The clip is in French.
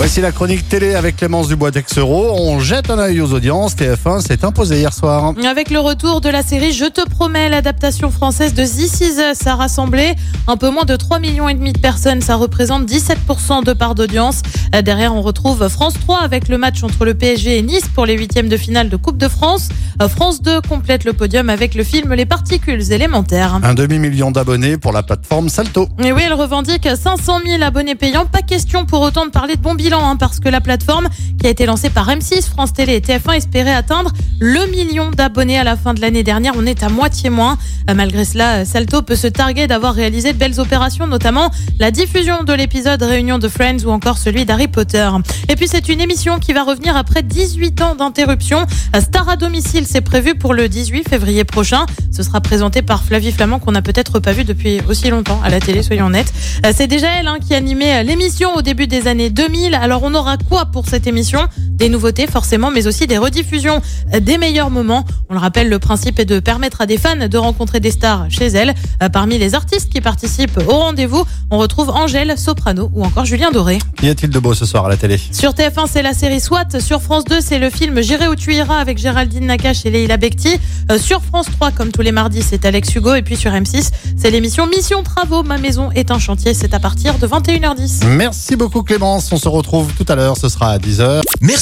Voici la chronique télé avec Clémence Dubois Texero. On jette un œil aux audiences. TF1 s'est imposé hier soir. Avec le retour de la série Je te promets, l'adaptation française de This Is Us a rassemblé un peu moins de 3 millions et demi de personnes. Ça représente 17% de part d'audience. Euh, Derrière, on retrouve France 3 avec le match entre le PSG et Nice pour les huitièmes de finale de Coupe de France. Euh, France 2 complète le podium avec le film Les particules élémentaires. Un demi-million d'abonnés pour la plateforme Salto. Et oui, elle revendique 500 000 abonnés payants. Pas question pour autant de parler de bon bilan, hein, parce que la plateforme, qui a été lancée par M6, France Télé et TF1, espérait atteindre le million d'abonnés à la fin de l'année dernière. On est à moitié moins. Euh, Malgré cela, Salto peut se targuer d'avoir réalisé de belles opérations, notamment la diffusion de l'épisode Réunion de Friends ou encore celui d'Harry Potter. Et puis, c'est une émission qui va revenir après 18 ans d'interruption. Euh, Star à domicile, c'est prévu pour le 18 février prochain. Ce sera présenté par Flavie Flamand, qu'on n'a peut-être pas vu depuis aussi longtemps à la télé, soyons honnêtes. Euh, C'est déjà elle hein, qui animait l'émission au début des années 2000. Alors on aura quoi pour cette émission? Des nouveautés forcément, mais aussi des rediffusions des meilleurs moments. On le rappelle, le principe est de permettre à des fans de rencontrer des stars chez elle. Euh, Parmi les artistes qui participent au rendez-vous, on retrouve Angèle, Soprano ou encore Julien Doré. Qu'y a-t-il de beau ce soir à la télé? Sur TF1, c'est la série SWAT. Sur France 2, c'est le film J'irai où tu iras avec Géraldine Nakache et Leila Bekti. Euh, sur France 3, comme tous les mardis, c'est Alex Hugo. Et puis sur M6, c'est l'émission Mission Travaux. Ma maison est un chantier. C'est à partir de 21h10. Merci beaucoup Clémence. On se retrouve tout à l'heure. Ce sera à 10h.